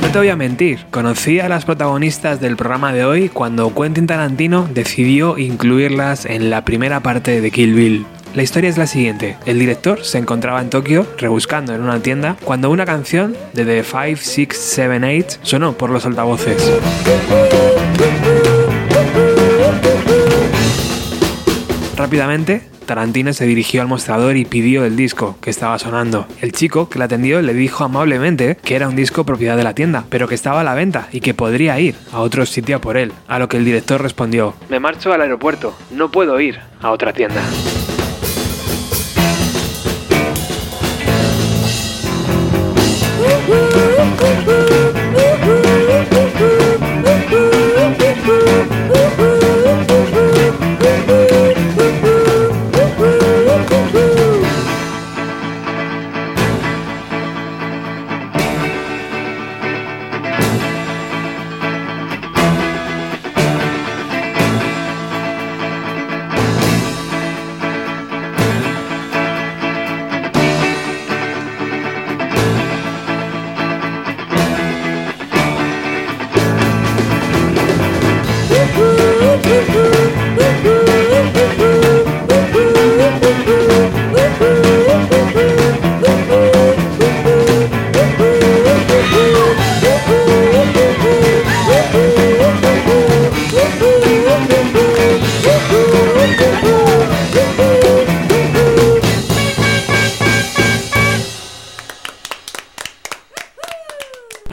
No te voy a mentir, conocí a las protagonistas del programa de hoy cuando Quentin Tarantino decidió incluirlas en la primera parte de Kill Bill. La historia es la siguiente. El director se encontraba en Tokio rebuscando en una tienda cuando una canción de The 5678 sonó por los altavoces. Rápidamente, Tarantino se dirigió al mostrador y pidió el disco que estaba sonando. El chico que la atendió le dijo amablemente que era un disco propiedad de la tienda, pero que estaba a la venta y que podría ir a otro sitio por él. A lo que el director respondió, me marcho al aeropuerto, no puedo ir a otra tienda.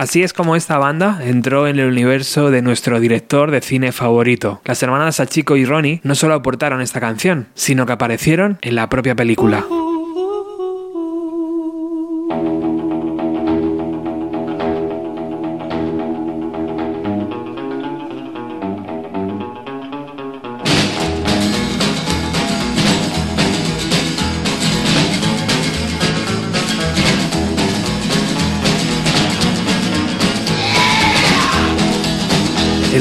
Así es como esta banda entró en el universo de nuestro director de cine favorito. Las hermanas Sachiko y Ronnie no solo aportaron esta canción, sino que aparecieron en la propia película. El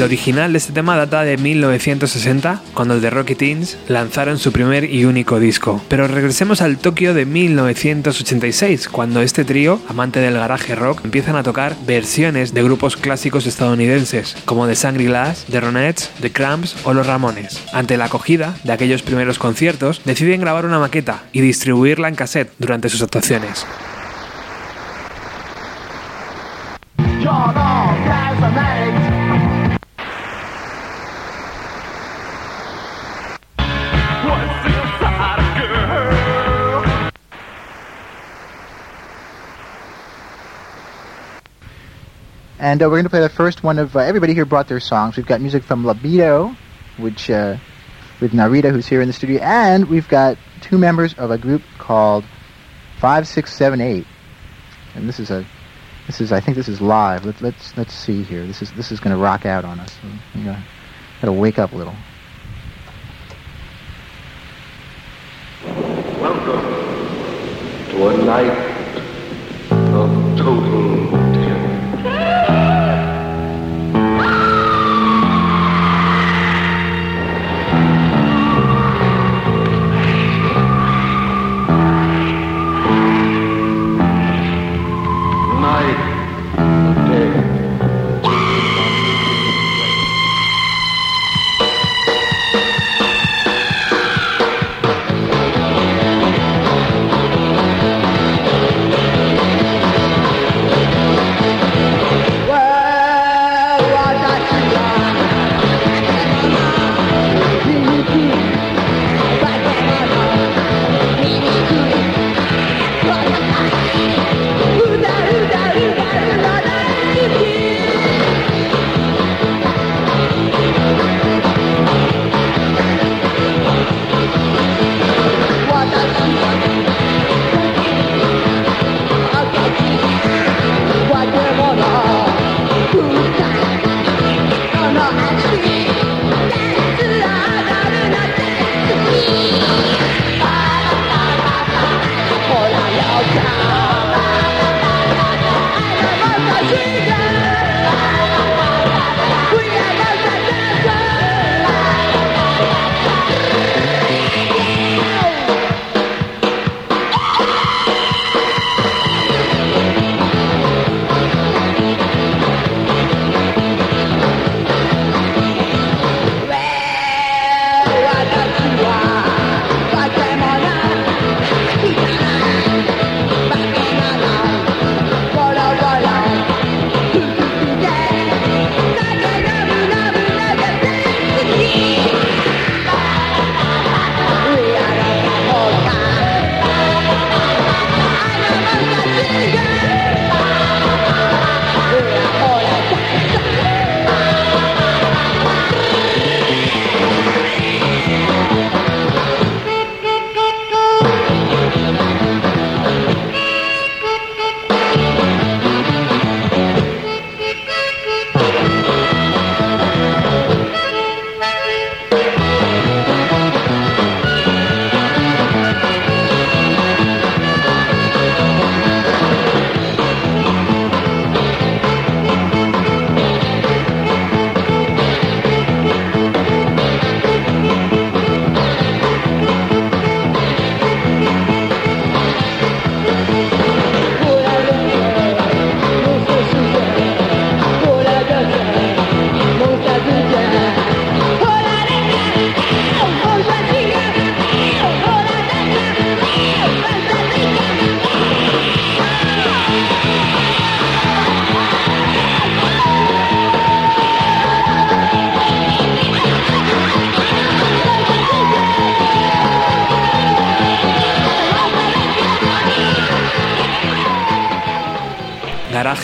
original de este tema data de 1960, cuando The Rocky Teens lanzaron su primer y único disco. Pero regresemos al Tokio de 1986, cuando este trío, amante del garaje rock, empiezan a tocar versiones de grupos clásicos estadounidenses, como The Shangri-Las, The Ronettes, The Cramps o Los Ramones. Ante la acogida de aquellos primeros conciertos, deciden grabar una maqueta y distribuirla en cassette durante sus actuaciones. And uh, we're going to play the first one of uh, everybody here brought their songs. We've got music from Libido, which uh, with Narita, who's here in the studio, and we've got two members of a group called Five Six Seven Eight. And this is a, this is I think this is live. Let, let's let's see here. This is this is going to rock out on us. We gotta, gotta wake up a little. Welcome to a night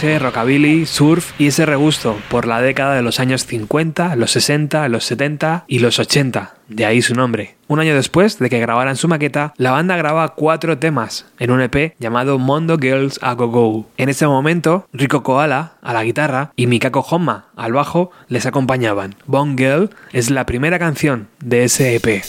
rockabilly, surf y ese regusto por la década de los años 50, los 60, los 70 y los 80, de ahí su nombre. Un año después de que grabaran su maqueta, la banda graba cuatro temas en un EP llamado Mondo Girls A Go Go. En ese momento, Rico Koala a la guitarra y Mikako Honma al bajo les acompañaban. Bone Girl es la primera canción de ese EP.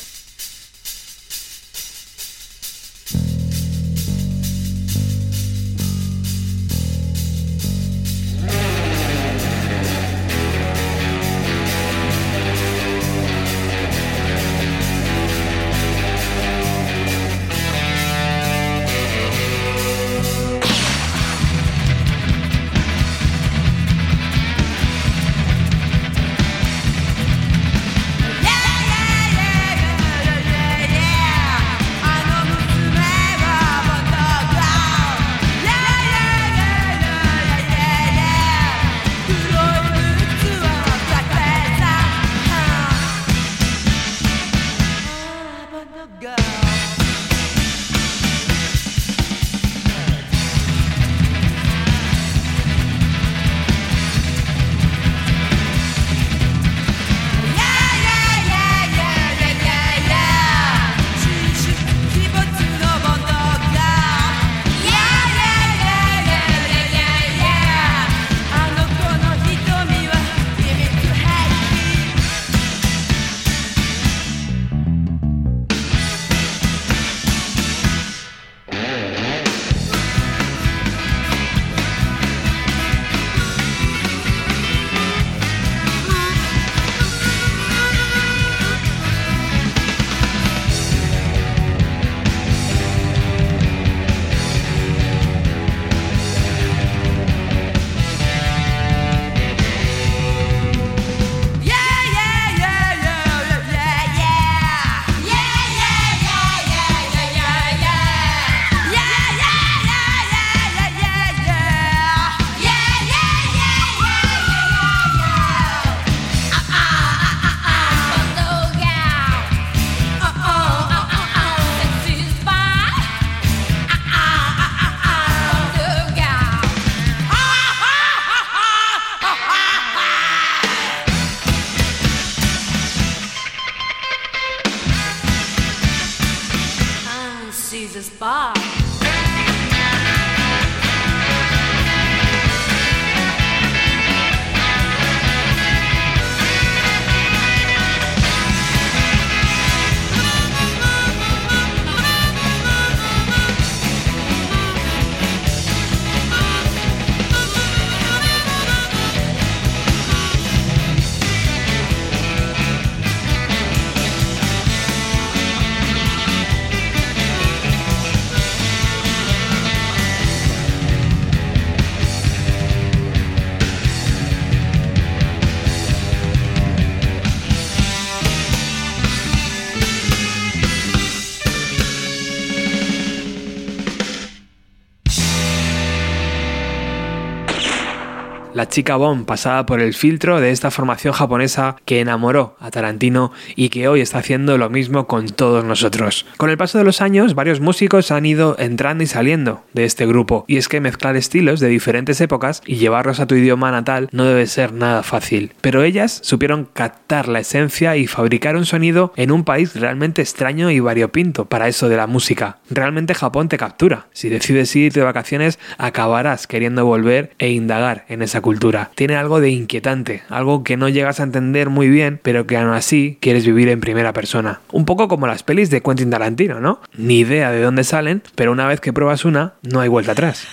Chica Bond pasada por el filtro de esta formación japonesa que enamoró a Tarantino y que hoy está haciendo lo mismo con todos nosotros. Con el paso de los años, varios músicos han ido entrando y saliendo de este grupo, y es que mezclar estilos de diferentes épocas y llevarlos a tu idioma natal no debe ser nada fácil. Pero ellas supieron captar la esencia y fabricar un sonido en un país realmente extraño y variopinto para eso de la música. Realmente Japón te captura. Si decides ir de vacaciones, acabarás queriendo volver e indagar en esa cultura. Tiene algo de inquietante, algo que no llegas a entender muy bien, pero que aún así quieres vivir en primera persona. Un poco como las pelis de Quentin Tarantino, ¿no? Ni idea de dónde salen, pero una vez que pruebas una, no hay vuelta atrás.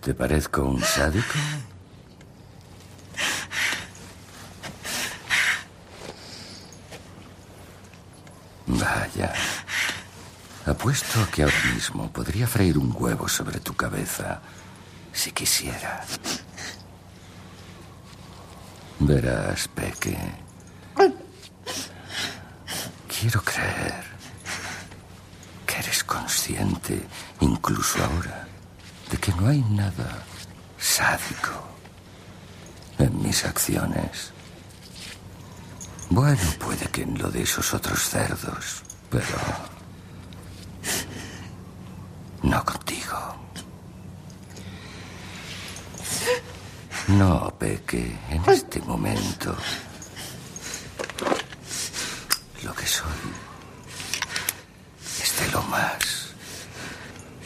¿Te parezco un sádico? Vaya. Apuesto a que ahora mismo podría freír un huevo sobre tu cabeza si quisiera. Verás, Peque. Quiero creer que eres consciente, incluso ahora, de que no hay nada sádico en mis acciones. Bueno, puede que en lo de esos otros cerdos, pero no contigo. No, Peque, en este momento lo que soy es de lo más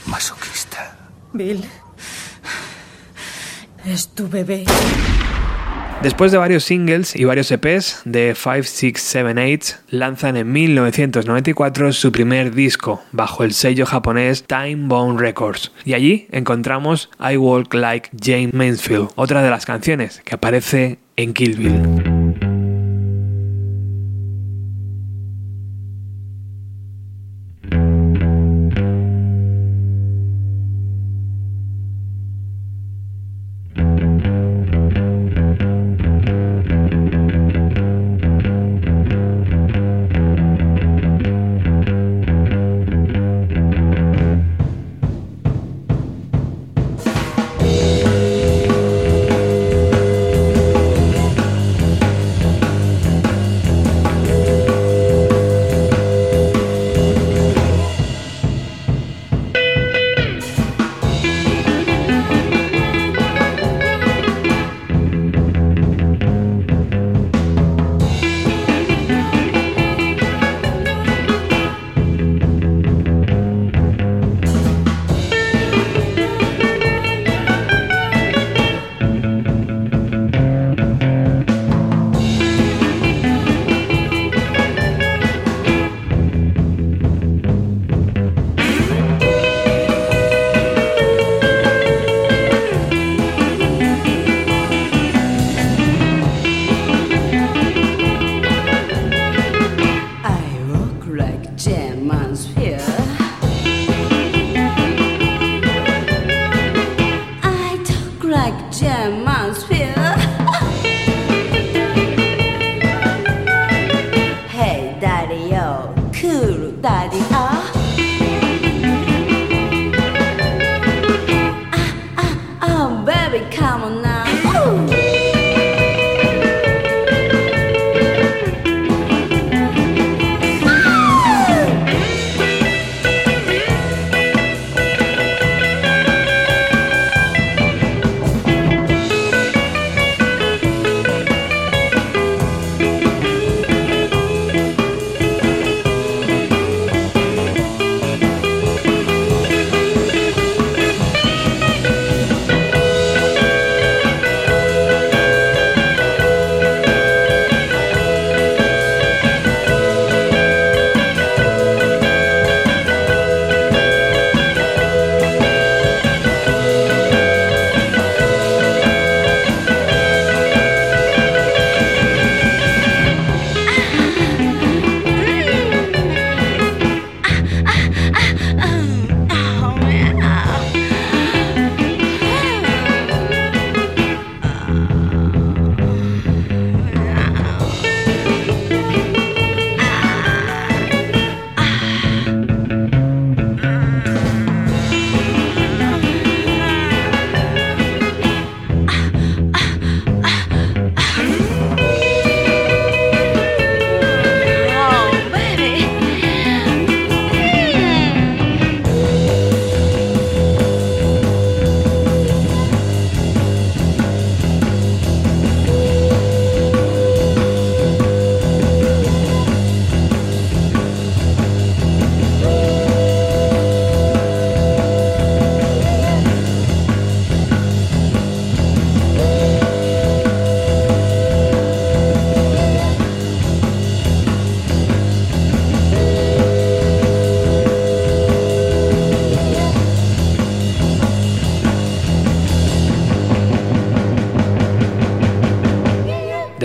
masoquista. Bill. Es tu bebé. Después de varios singles y varios EPs de 5, 6, 7, 8, lanzan en 1994 su primer disco bajo el sello japonés Time Bone Records. Y allí encontramos I Walk Like Jane Mansfield, otra de las canciones que aparece en Kill Bill.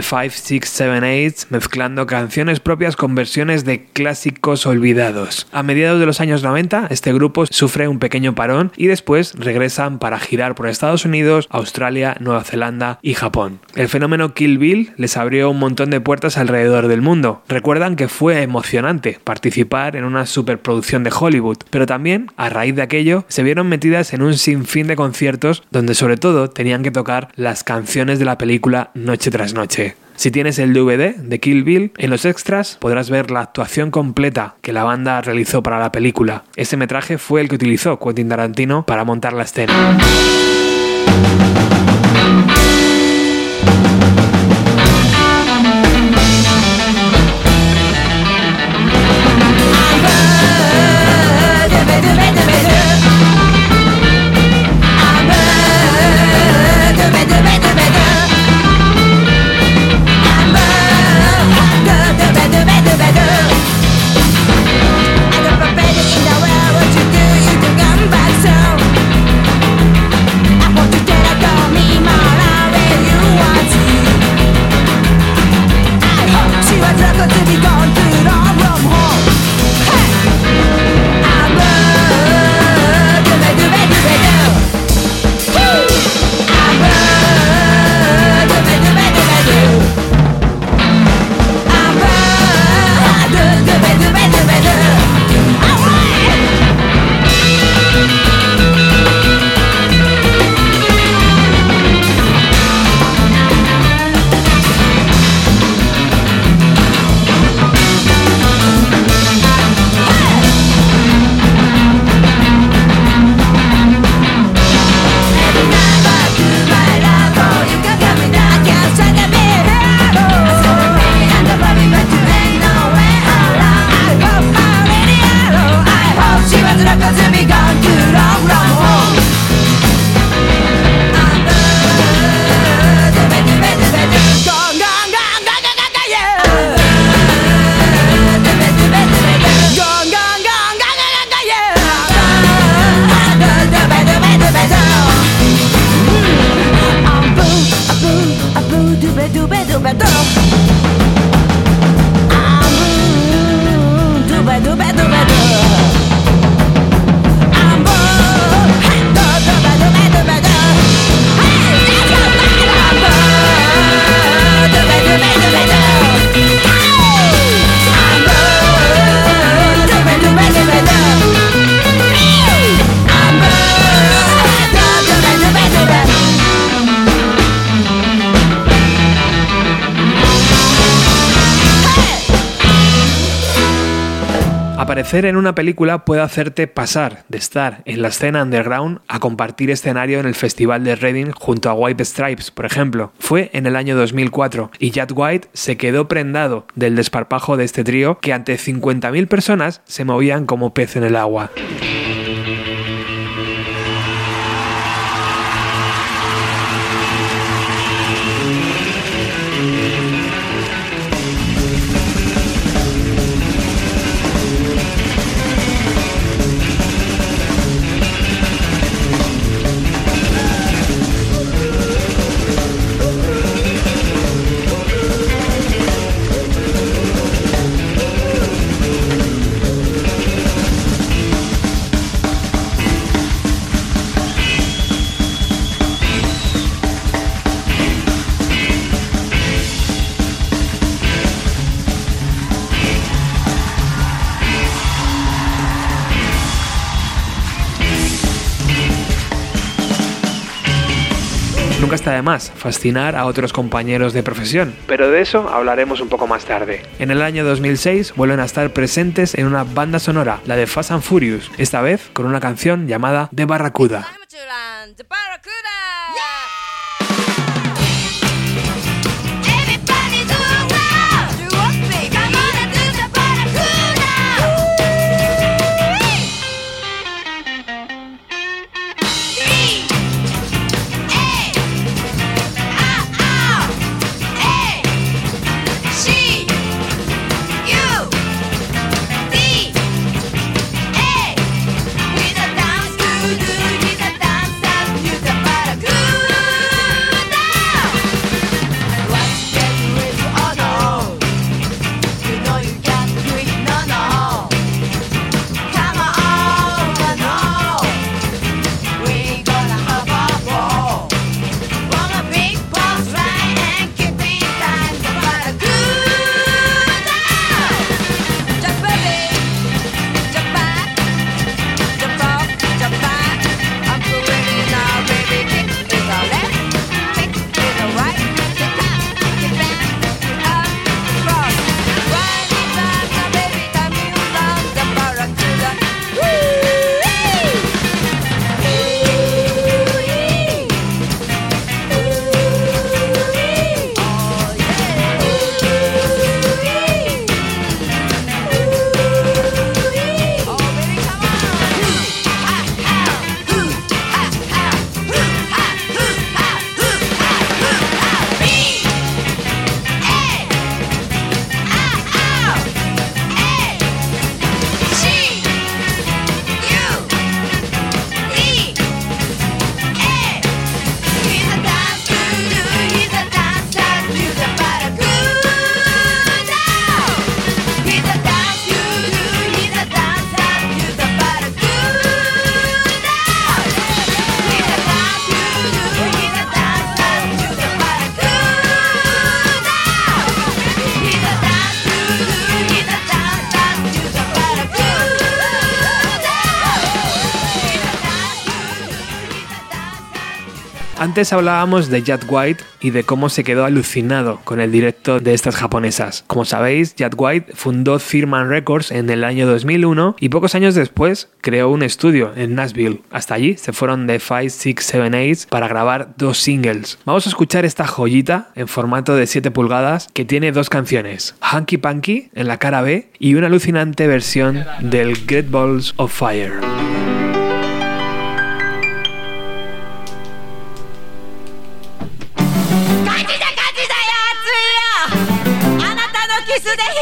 The 5, 6, 7, 8, mezclando canciones propias con versiones de clásicos olvidados. A mediados de los años 90, este grupo sufre un pequeño parón y después regresan para girar por Estados Unidos, Australia, Nueva Zelanda y Japón. El fenómeno Kill Bill les abrió un montón de puertas alrededor del mundo. Recuerdan que fue emocionante participar en una superproducción de Hollywood, pero también, a raíz de aquello, se vieron metidas en un sinfín de conciertos donde sobre todo tenían que tocar las canciones de la película noche tras noche. Si tienes el DVD de Kill Bill, en los extras podrás ver la actuación completa que la banda realizó para la película. Ese metraje fue el que utilizó Quentin Tarantino para montar la escena. Aparecer en una película puede hacerte pasar de estar en la escena underground a compartir escenario en el Festival de Reading junto a White Stripes, por ejemplo. Fue en el año 2004 y Jack White se quedó prendado del desparpajo de este trío que ante 50.000 personas se movían como pez en el agua. Nunca está de más fascinar a otros compañeros de profesión, pero de eso hablaremos un poco más tarde. En el año 2006 vuelven a estar presentes en una banda sonora, la de Fast and Furious, esta vez con una canción llamada The Barracuda. Good. Antes hablábamos de Jack White y de cómo se quedó alucinado con el directo de estas japonesas. Como sabéis, Jack White fundó Firman Records en el año 2001 y pocos años después creó un estudio en Nashville. Hasta allí se fueron de 5, 6, 7, 8 para grabar dos singles. Vamos a escuchar esta joyita en formato de 7 pulgadas que tiene dos canciones, Hanky Panky en la cara B y una alucinante versión del Great Balls of Fire.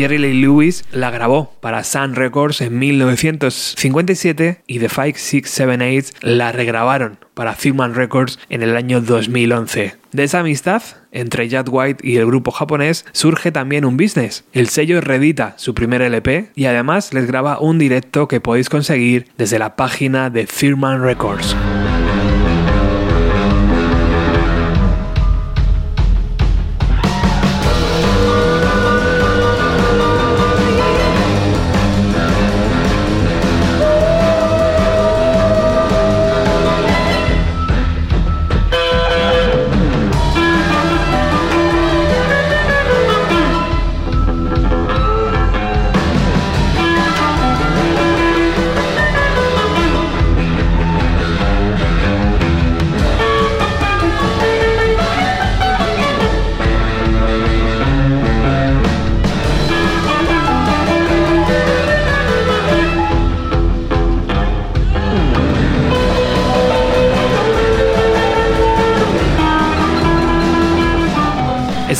Jerry Lee Lewis la grabó para Sun Records en 1957 y The 5678 la regrabaron para Figman Records en el año 2011. De esa amistad entre Jack White y el grupo japonés surge también un business. El sello reedita su primer LP y además les graba un directo que podéis conseguir desde la página de Firman Records.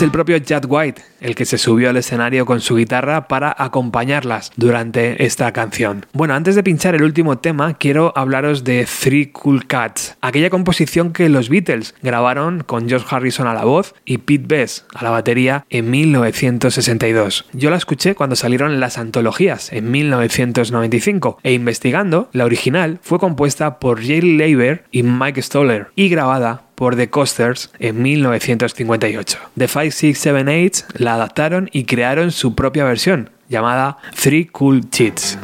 Es el propio Jack White el que se subió al escenario con su guitarra para acompañarlas durante esta canción. Bueno, antes de pinchar el último tema, quiero hablaros de Three Cool Cats, aquella composición que los Beatles grabaron con George Harrison a la voz y Pete Best a la batería en 1962. Yo la escuché cuando salieron las antologías en 1995 e investigando, la original fue compuesta por Jay Leiber y Mike Stoller y grabada por The Coasters en 1958. The 5678 la adaptaron y crearon su propia versión, llamada Three Cool Cheats.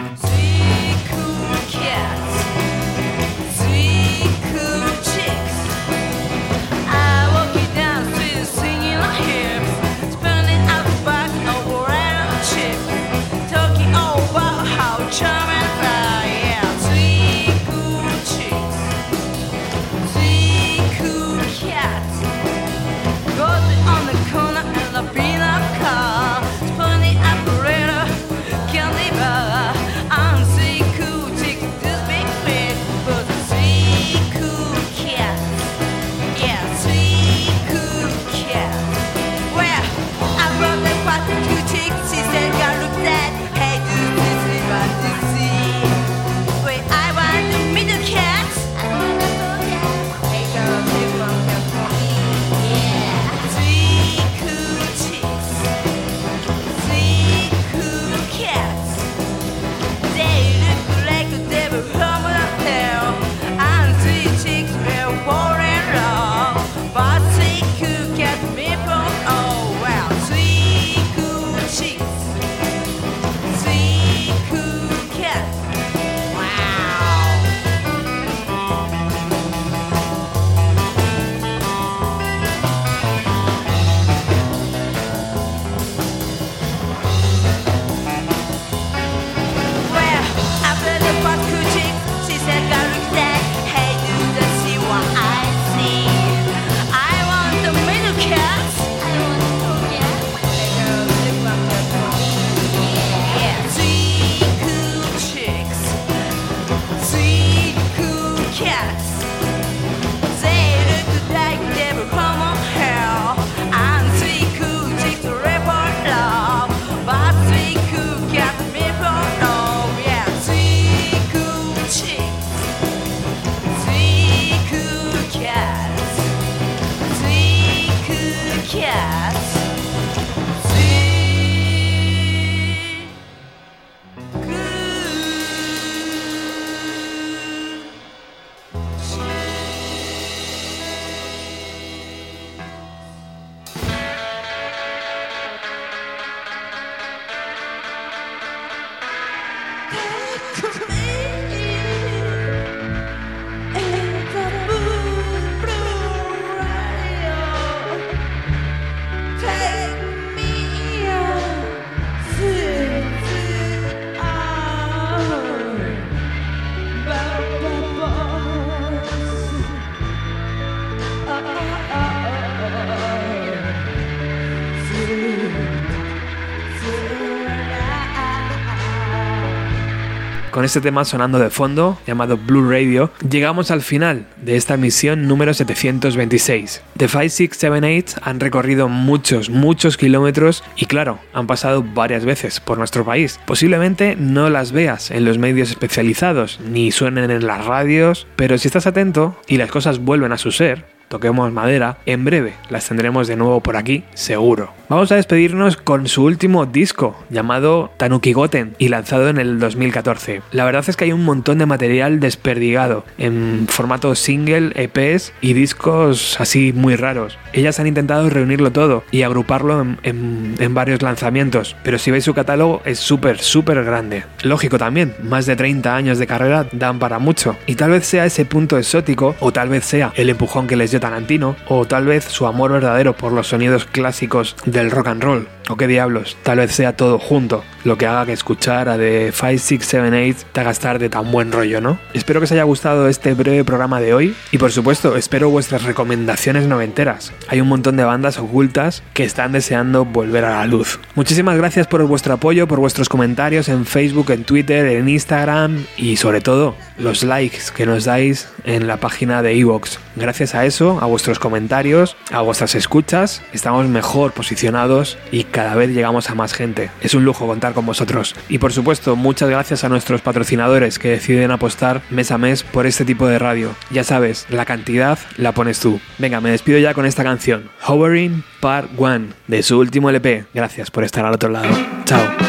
Con este tema sonando de fondo, llamado Blue Radio, llegamos al final de esta misión número 726. The 5678 han recorrido muchos, muchos kilómetros y claro, han pasado varias veces por nuestro país. Posiblemente no las veas en los medios especializados, ni suenen en las radios, pero si estás atento y las cosas vuelven a su ser, toquemos madera, en breve las tendremos de nuevo por aquí, seguro. Vamos a despedirnos con su último disco, llamado Tanuki Goten, y lanzado en el 2014. La verdad es que hay un montón de material desperdigado, en formato single, EPs y discos así muy raros. Ellas han intentado reunirlo todo y agruparlo en, en- varios lanzamientos, pero si veis su catálogo es súper, súper grande. Lógico también, más de 30 años de carrera dan para mucho, y tal vez sea ese punto exótico, o tal vez sea el empujón que les Tarantino, o tal vez su amor verdadero por los sonidos clásicos del rock and roll, o qué diablos, tal vez sea todo junto, lo que haga que escuchar a The 5678 te haga estar de tan buen rollo, ¿no? Espero que os haya gustado este breve programa de hoy, y por supuesto, espero vuestras recomendaciones noventeras. Hay un montón de bandas ocultas que están deseando volver a la luz. Muchísimas gracias por vuestro apoyo, por vuestros comentarios en Facebook, en Twitter, en Instagram y sobre todo los likes que nos dais en la página de Evox. Gracias a eso, a vuestros comentarios, a vuestras escuchas, estamos mejor posicionados y cada vez llegamos a más gente. Es un lujo contar con vosotros. Y por supuesto, muchas gracias a nuestros patrocinadores que deciden apostar mes a mes por este tipo de radio. Ya sabes, la cantidad la pones tú. Venga, me despido ya con esta canción, Hovering Part 1, de su último LP. Gracias por estar al otro lado. Chao.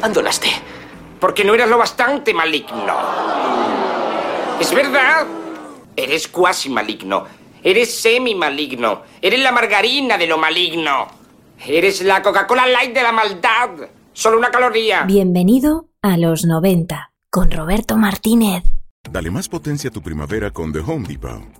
Abandonaste? Porque no eras lo bastante maligno. ¿Es verdad? Eres cuasi maligno. Eres semi maligno. Eres la margarina de lo maligno. Eres la Coca-Cola Light de la maldad. Solo una caloría. Bienvenido a los 90 con Roberto Martínez. Dale más potencia a tu primavera con The Home Depot.